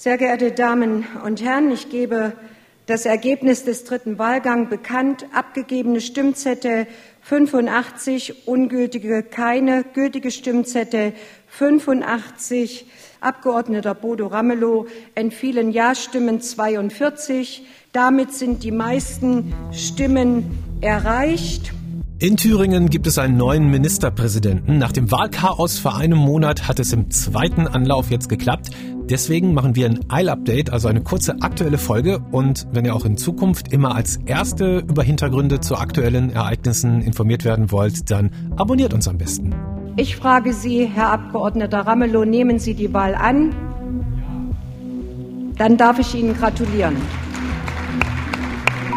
Sehr geehrte Damen und Herren, ich gebe das Ergebnis des dritten Wahlgangs bekannt. Abgegebene Stimmzettel 85, ungültige keine, gültige Stimmzettel 85. Abgeordneter Bodo Ramelow entfielen Ja-Stimmen 42. Damit sind die meisten Stimmen erreicht. In Thüringen gibt es einen neuen Ministerpräsidenten. Nach dem Wahlchaos vor einem Monat hat es im zweiten Anlauf jetzt geklappt. Deswegen machen wir ein Eil-Update, also eine kurze aktuelle Folge. Und wenn ihr auch in Zukunft immer als Erste über Hintergründe zu aktuellen Ereignissen informiert werden wollt, dann abonniert uns am besten. Ich frage Sie, Herr Abgeordneter Ramelow, nehmen Sie die Wahl an? Dann darf ich Ihnen gratulieren.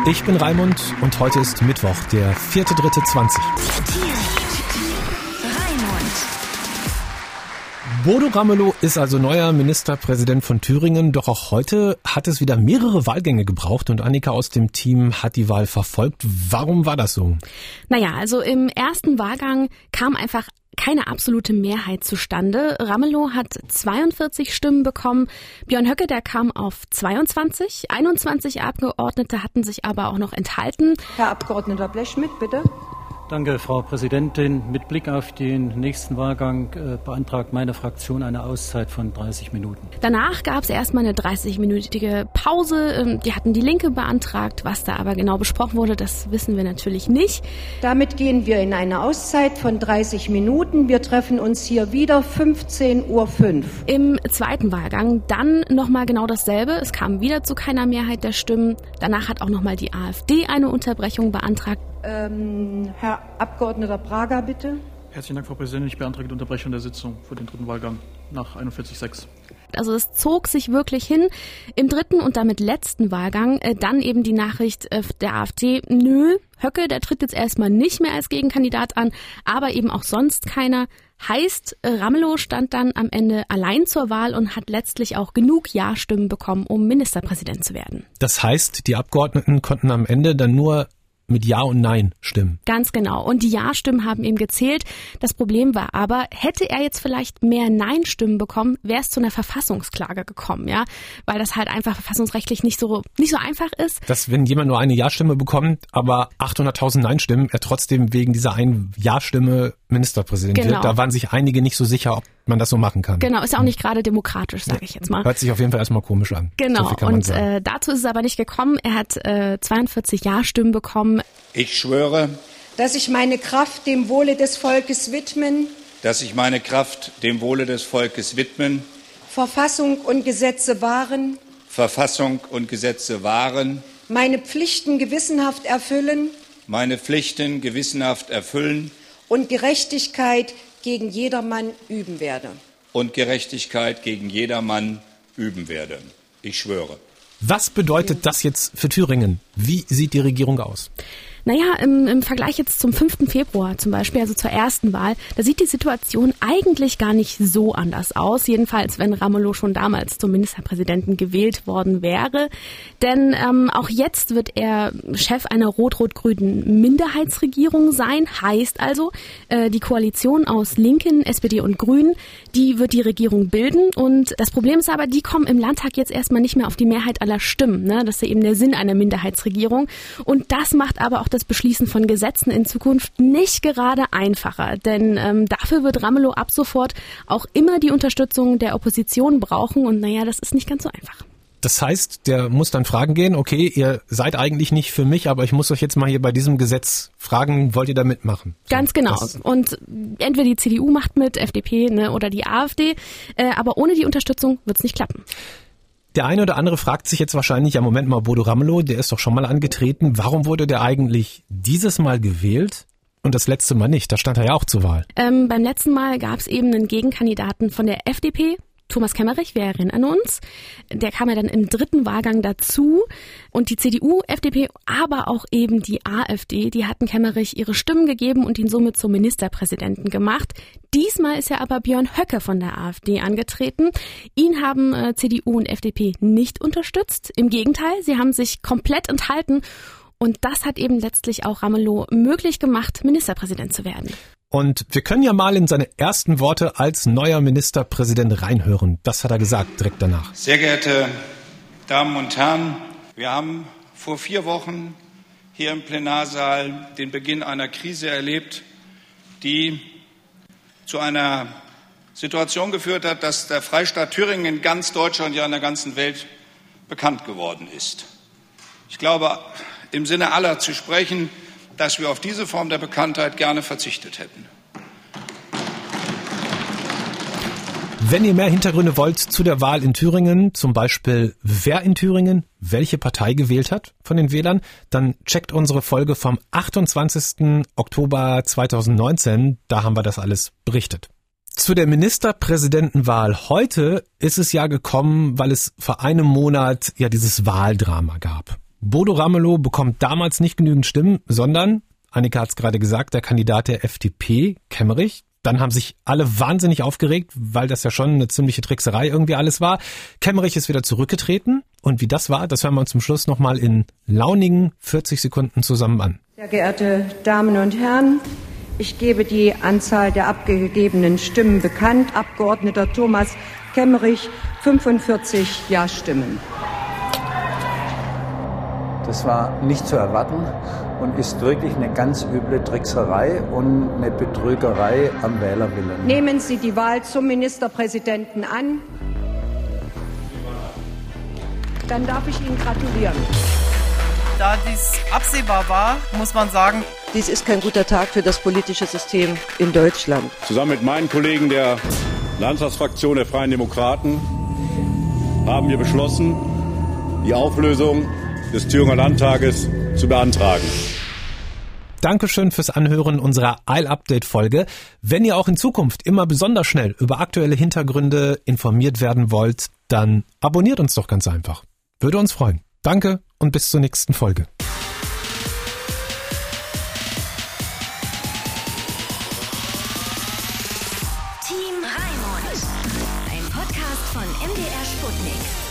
Ich bin Raimund und heute ist Mittwoch, der 4.3.20. Bodo Ramelow ist also neuer Ministerpräsident von Thüringen, doch auch heute hat es wieder mehrere Wahlgänge gebraucht und Annika aus dem Team hat die Wahl verfolgt. Warum war das so? Naja, also im ersten Wahlgang kam einfach keine absolute Mehrheit zustande. Ramelow hat 42 Stimmen bekommen. Björn Höcke, der kam auf 22. 21 Abgeordnete hatten sich aber auch noch enthalten. Herr Abgeordneter Blechschmidt, bitte. Danke, Frau Präsidentin. Mit Blick auf den nächsten Wahlgang äh, beantragt meine Fraktion eine Auszeit von 30 Minuten. Danach gab es erstmal eine 30-minütige Pause. Ähm, die hatten die Linke beantragt. Was da aber genau besprochen wurde, das wissen wir natürlich nicht. Damit gehen wir in eine Auszeit von 30 Minuten. Wir treffen uns hier wieder 15.05 Uhr. Im zweiten Wahlgang dann nochmal genau dasselbe. Es kam wieder zu keiner Mehrheit der Stimmen. Danach hat auch nochmal die AfD eine Unterbrechung beantragt. Ähm, Herr Abgeordneter Prager, bitte. Herzlichen Dank, Frau Präsidentin. Ich beantrage die Unterbrechung der Sitzung für den dritten Wahlgang nach 41.6. Also es zog sich wirklich hin. Im dritten und damit letzten Wahlgang äh, dann eben die Nachricht äh, der AfD, nö, Höcke, der tritt jetzt erstmal nicht mehr als Gegenkandidat an, aber eben auch sonst keiner. Heißt, äh, Ramelow stand dann am Ende allein zur Wahl und hat letztlich auch genug Ja-Stimmen bekommen, um Ministerpräsident zu werden. Das heißt, die Abgeordneten konnten am Ende dann nur mit Ja und Nein stimmen. Ganz genau. Und die Ja-Stimmen haben eben gezählt. Das Problem war aber, hätte er jetzt vielleicht mehr Nein-Stimmen bekommen, wäre es zu einer Verfassungsklage gekommen, ja, weil das halt einfach verfassungsrechtlich nicht so nicht so einfach ist. Dass wenn jemand nur eine Ja-Stimme bekommt, aber 800.000 Nein-Stimmen, er trotzdem wegen dieser einen Ja-Stimme Ministerpräsident genau. wird, da waren sich einige nicht so sicher, ob man das so machen kann. Genau, ist ja auch nicht gerade demokratisch, sage ich jetzt mal. Hört sich auf jeden Fall erstmal komisch an. Genau, so und äh, dazu ist es aber nicht gekommen. Er hat äh, 42 Ja-Stimmen bekommen. Ich schwöre, dass ich meine Kraft dem Wohle des Volkes widmen, dass ich meine Kraft dem Wohle des Volkes widmen, Verfassung und Gesetze wahren, Verfassung und Gesetze wahren, meine Pflichten gewissenhaft erfüllen, meine Pflichten gewissenhaft erfüllen und Gerechtigkeit gegen jedermann üben werde. Und Gerechtigkeit gegen jedermann üben werde. Ich schwöre. Was bedeutet das jetzt für Thüringen? Wie sieht die Regierung aus? Naja, im, im Vergleich jetzt zum 5. Februar zum Beispiel, also zur ersten Wahl, da sieht die Situation eigentlich gar nicht so anders aus. Jedenfalls, wenn Ramelow schon damals zum Ministerpräsidenten gewählt worden wäre. Denn ähm, auch jetzt wird er Chef einer rot-rot-grünen Minderheitsregierung sein. Heißt also, äh, die Koalition aus Linken, SPD und Grünen, die wird die Regierung bilden. Und das Problem ist aber, die kommen im Landtag jetzt erstmal nicht mehr auf die Mehrheit aller Stimmen. Ne? Das ist ja eben der Sinn einer Minderheitsregierung. Und das macht aber auch das Beschließen von Gesetzen in Zukunft nicht gerade einfacher. Denn ähm, dafür wird Ramelow ab sofort auch immer die Unterstützung der Opposition brauchen. Und naja, das ist nicht ganz so einfach. Das heißt, der muss dann fragen gehen, okay, ihr seid eigentlich nicht für mich, aber ich muss euch jetzt mal hier bei diesem Gesetz fragen, wollt ihr da mitmachen? So, Ganz genau. Und entweder die CDU macht mit, FDP ne, oder die AfD, äh, aber ohne die Unterstützung wird es nicht klappen. Der eine oder andere fragt sich jetzt wahrscheinlich, ja Moment mal, Bodo Ramelow, der ist doch schon mal angetreten. Warum wurde der eigentlich dieses Mal gewählt? Und das letzte Mal nicht, da stand er ja auch zur Wahl. Ähm, beim letzten Mal gab es eben einen Gegenkandidaten von der FDP, Thomas Kemmerich, wir erinnern uns. Der kam ja dann im dritten Wahlgang dazu. Und die CDU, FDP, aber auch eben die AfD, die hatten Kemmerich ihre Stimmen gegeben und ihn somit zum Ministerpräsidenten gemacht. Diesmal ist ja aber Björn Höcke von der AfD angetreten. Ihn haben äh, CDU und FDP nicht unterstützt. Im Gegenteil, sie haben sich komplett enthalten Und das hat eben letztlich auch Ramelow möglich gemacht, Ministerpräsident zu werden. Und wir können ja mal in seine ersten Worte als neuer Ministerpräsident reinhören. Das hat er gesagt direkt danach. Sehr geehrte Damen und Herren, wir haben vor vier Wochen hier im Plenarsaal den Beginn einer Krise erlebt, die zu einer Situation geführt hat, dass der Freistaat Thüringen in ganz Deutschland, ja in der ganzen Welt bekannt geworden ist. Ich glaube, im Sinne aller zu sprechen, dass wir auf diese Form der Bekanntheit gerne verzichtet hätten. Wenn ihr mehr Hintergründe wollt zu der Wahl in Thüringen, zum Beispiel wer in Thüringen welche Partei gewählt hat von den Wählern, dann checkt unsere Folge vom 28. Oktober 2019. Da haben wir das alles berichtet. Zu der Ministerpräsidentenwahl heute ist es ja gekommen, weil es vor einem Monat ja dieses Wahldrama gab. Bodo Ramelow bekommt damals nicht genügend Stimmen, sondern, Annika hat es gerade gesagt, der Kandidat der FDP, Kemmerich, dann haben sich alle wahnsinnig aufgeregt, weil das ja schon eine ziemliche Trickserei irgendwie alles war. Kemmerich ist wieder zurückgetreten. Und wie das war, das hören wir uns zum Schluss nochmal in launigen 40 Sekunden zusammen an. Sehr geehrte Damen und Herren, ich gebe die Anzahl der abgegebenen Stimmen bekannt. Abgeordneter Thomas Kemmerich, 45 Ja-Stimmen. Das war nicht zu erwarten und ist wirklich eine ganz üble Trickserei und eine Betrügerei am Wählerwillen. Nehmen Sie die Wahl zum Ministerpräsidenten an. Dann darf ich Ihnen gratulieren. Da dies absehbar war, muss man sagen, dies ist kein guter Tag für das politische System in Deutschland. Zusammen mit meinen Kollegen der Landtagsfraktion der Freien Demokraten haben wir beschlossen, die Auflösung des Thüringer Landtages zu beantragen. Dankeschön fürs Anhören unserer Eil-Update-Folge. Wenn ihr auch in Zukunft immer besonders schnell über aktuelle Hintergründe informiert werden wollt, dann abonniert uns doch ganz einfach. Würde uns freuen. Danke und bis zur nächsten Folge. Team Raimund, ein Podcast von MDR Sputnik.